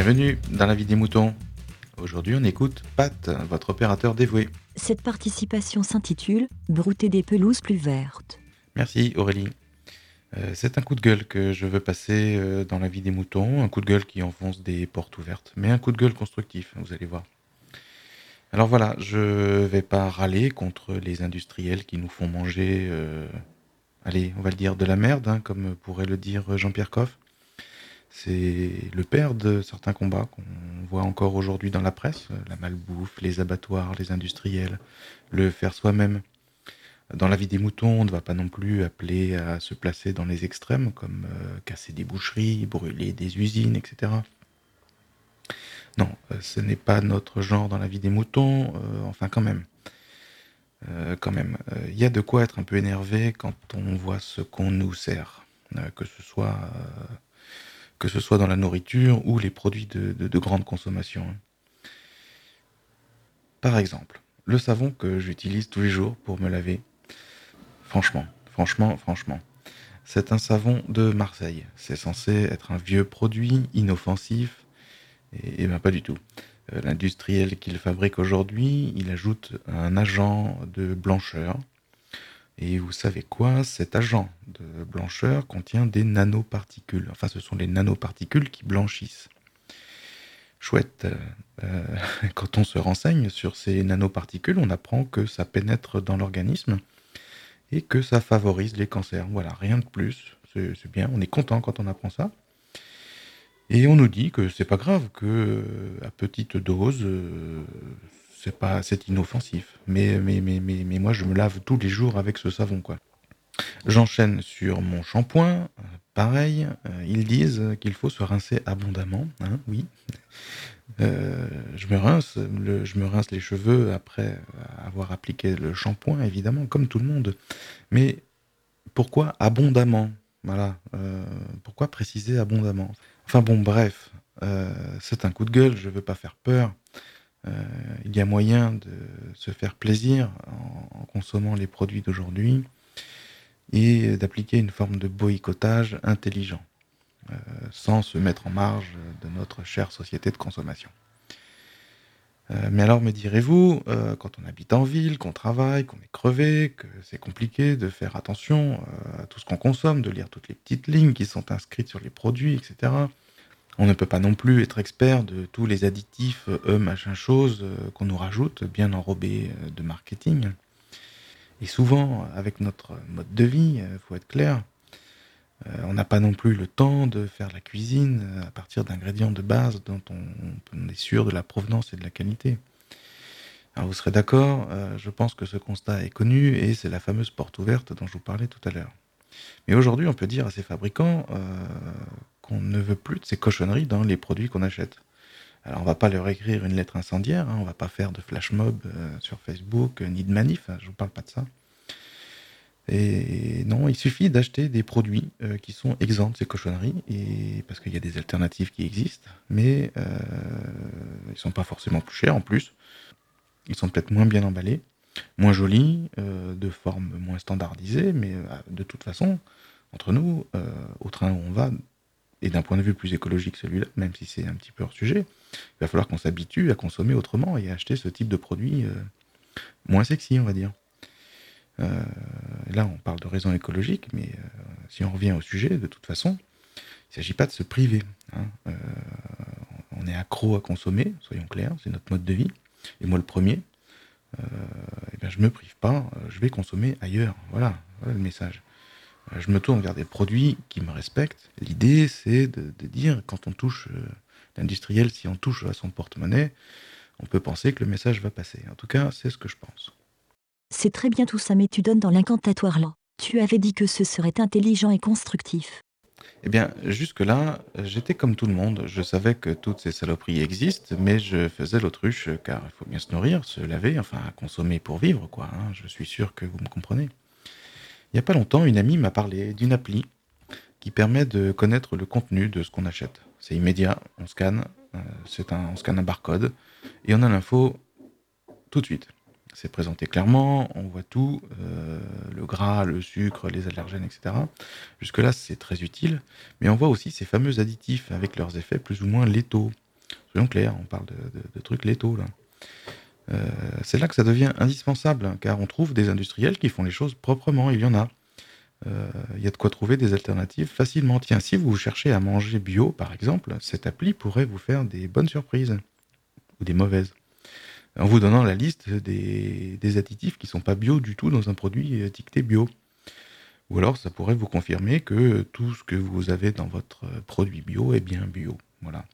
Bienvenue dans la vie des moutons. Aujourd'hui, on écoute Pat, votre opérateur dévoué. Cette participation s'intitule Brouter des pelouses plus vertes. Merci Aurélie. Euh, c'est un coup de gueule que je veux passer euh, dans la vie des moutons, un coup de gueule qui enfonce des portes ouvertes, mais un coup de gueule constructif, vous allez voir. Alors voilà, je vais pas râler contre les industriels qui nous font manger, euh, allez, on va le dire de la merde, hein, comme pourrait le dire Jean-Pierre Coff. C'est le père de certains combats qu'on voit encore aujourd'hui dans la presse, la malbouffe, les abattoirs, les industriels, le faire soi-même. Dans la vie des moutons, on ne va pas non plus appeler à se placer dans les extrêmes, comme euh, casser des boucheries, brûler des usines, etc. Non, euh, ce n'est pas notre genre dans la vie des moutons, euh, enfin quand même. quand même, il y a de quoi être un peu énervé quand on voit ce qu'on nous sert, que ce soit que ce soit dans la nourriture ou les produits de, de grande consommation. Par exemple, le savon que j'utilise tous les jours pour me laver, Franchement, franchement, franchement. C'est un savon de Marseille. C'est censé être un vieux produit inoffensif. Et, bien pas du tout. Euh, l'industriel qu'il fabrique aujourd'hui, il ajoute un agent de blancheur. Et vous savez quoi? Cet agent de blancheur contient des nanoparticules. Enfin, ce sont les nanoparticules qui blanchissent. Chouette. Euh, quand on se renseigne sur ces nanoparticules, on apprend que ça pénètre dans l'organisme et que ça favorise les cancers. Voilà, rien de plus. C'est bien, on est content quand on apprend ça. Et on nous dit que c'est pas grave, que euh, à petite dose, euh, c'est pas, c'est inoffensif. Mais, mais, mais, mais, mais moi, je me lave tous les jours avec ce savon, quoi. J'enchaîne sur mon shampoing. Euh, pareil, ils disent qu'il faut se rincer abondamment. Hein, oui. Euh, je, me rince, je me rince les cheveux après avoir appliqué le shampoing, évidemment, comme tout le monde. Mais pourquoi abondamment? Voilà. Euh, pourquoi préciser abondamment? Enfin bon, bref, euh, c'est un coup de gueule, je veux pas faire peur. Il y a moyen de se faire plaisir en consommant les produits d'aujourd'hui et d'appliquer une forme de boycottage intelligent. Euh, sans se mettre en marge de notre chère société de consommation. Euh, mais alors, me direz-vous, euh, quand on habite en ville, qu'on travaille, qu'on est crevé, que c'est compliqué de faire attention à tout ce qu'on consomme, de lire toutes les petites lignes qui sont inscrites sur les produits, etc. On ne peut pas non plus être expert de tous les additifs, eux, machin chose, qu'on nous rajoute, bien enrobés de marketing. Et souvent, avec notre mode de vie, il faut être clair, euh, on n'a pas non plus le temps de faire la cuisine euh, à partir d'ingrédients de base dont on, est sûr de la provenance et de la qualité. Vous serez d'accord, euh, je pense que ce constat est connu et c'est la fameuse porte ouverte dont je vous parlais tout à l'heure. Mais aujourd'hui, on peut dire à ces fabricants qu'on ne veut plus de ces cochonneries dans les produits qu'on achète. Alors on va pas leur écrire une lettre incendiaire, hein, on va pas faire de flash mob sur Facebook, ni de manif, hein, je vous parle pas de ça. Et non, il suffit d'acheter des produits euh, qui sont exempts de ces cochonneries, et parce qu'il y a des alternatives qui existent, mais euh, ils sont pas forcément plus chers en plus. Ils sont peut-être moins bien emballés, moins jolis, euh, de forme moins standardisée, mais euh, de toute façon, entre nous, au train où on va, et d'un point de vue plus écologique celui-là, même si c'est un petit peu hors sujet, il va falloir qu'on s'habitue à consommer autrement et à acheter ce type de produit moins sexy, on va dire. Euh, là, on parle de raisons écologiques, mais euh, si on revient au sujet, de toute façon, il ne s'agit pas de se priver. Hein. Euh, on est accro à consommer, soyons clairs, c'est notre mode de vie. Et moi, le premier, eh bien, je ne me prive pas, je vais consommer ailleurs. Voilà, voilà le message. Je me tourne vers des produits qui me respectent. L'idée, c'est de, de, dire, quand on touche l'industriel, si on touche à son porte-monnaie, on peut penser que le message va passer. En tout cas, c'est ce que je pense. C'est très bien tout ça, mais tu donnes dans l'incantatoire là. Tu avais dit que ce serait intelligent et constructif. Eh bien, jusque-là, j'étais comme tout le monde. Je savais que toutes ces saloperies existent, mais je faisais l'autruche, car il faut bien se nourrir, se laver, enfin consommer pour vivre, quoi. Hein. Je suis sûr que vous me comprenez. Il n'y a pas longtemps, une amie m'a parlé d'une appli qui permet de connaître le contenu de ce qu'on achète. C'est immédiat, on scanne, euh, un, on scanne un barcode, et on a l'info tout de suite. C'est présenté clairement, on voit tout, euh, le gras, le sucre, les allergènes, etc. Jusque-là, c'est très utile, mais on voit aussi ces fameux additifs avec leurs effets plus ou moins létaux. Soyons clairs, on parle de, trucs létaux là. Euh, c'est là que ça devient indispensable, car on trouve des industriels qui font les choses proprement, il y en a. Euh, il y a de quoi trouver des alternatives facilement. Tiens, si vous cherchez à manger bio, par exemple, cette appli pourrait vous faire des bonnes surprises, ou des mauvaises, en vous donnant la liste des, additifs qui ne sont pas bio du tout dans un produit étiqueté bio. Ou alors, ça pourrait vous confirmer que tout ce que vous avez dans votre produit bio est bien bio. Voilà.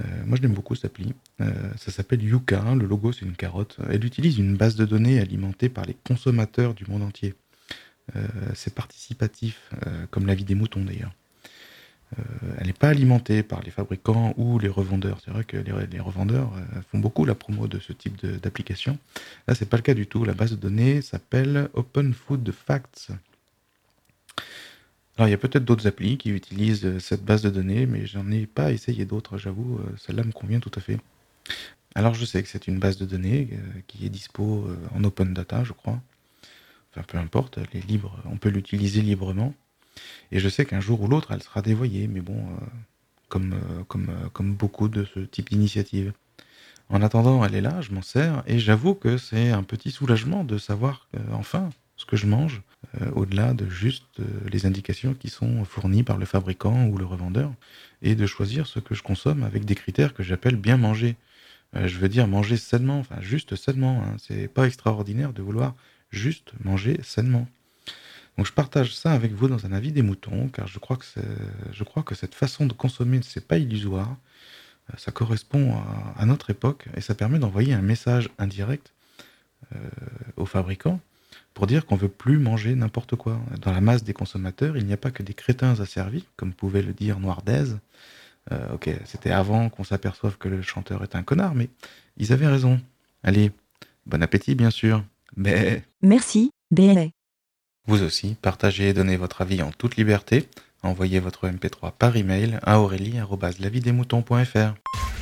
Euh, moi, je l'aime beaucoup cette appli. Euh, ça s'appelle Yuka. Le logo, c'est une carotte. Elle utilise une base de données alimentée par les consommateurs du monde entier. Euh, c'est participatif, comme la vie des moutons d'ailleurs. elle n'est pas alimentée par les fabricants ou les revendeurs. C'est vrai que les, revendeurs font beaucoup la promo de ce type d'application. Là, c'est pas le cas du tout. La base de données s'appelle Open Food Facts. Alors, il y a peut-être d'autres applis qui utilisent euh, cette base de données, mais j'en ai pas essayé d'autres, j'avoue. Euh, celle-là me convient tout à fait. Alors, je sais que c'est une base de données euh, qui est dispo en open data, je crois. Enfin, peu importe, elle est libre, on peut l'utiliser librement. Et je sais qu'un jour ou l'autre, elle sera dévoyée, mais bon, comme, comme, comme beaucoup de ce type d'initiative. En attendant, elle est là, je m'en sers, et j'avoue que c'est un petit soulagement de savoir, enfin, que je mange, euh, au-delà de juste euh, les indications qui sont fournies par le fabricant ou le revendeur, et de choisir ce que je consomme avec des critères que j'appelle bien manger. Euh, je veux dire manger sainement, enfin juste sainement. Hein. C'est pas extraordinaire de vouloir juste manger sainement. Donc je partage ça avec vous dans un avis des moutons, car je crois que, je crois que cette façon de consommer, c'est pas illusoire. Ça correspond à, notre époque et ça permet d'envoyer un message indirect aux fabricants pour dire qu'on veut plus manger n'importe quoi. Dans la masse des consommateurs, il n'y a pas que des crétins asservis, comme pouvait le dire Noirdez. Euh, ok, c'était avant qu'on s'aperçoive que le chanteur est un connard, mais ils avaient raison. Allez, bon appétit bien sûr. Mais... Merci, BLA. Vous aussi, partagez et donnez votre avis en toute liberté. Envoyez votre MP3 par email à aurélie.lavidesmoutons.fr.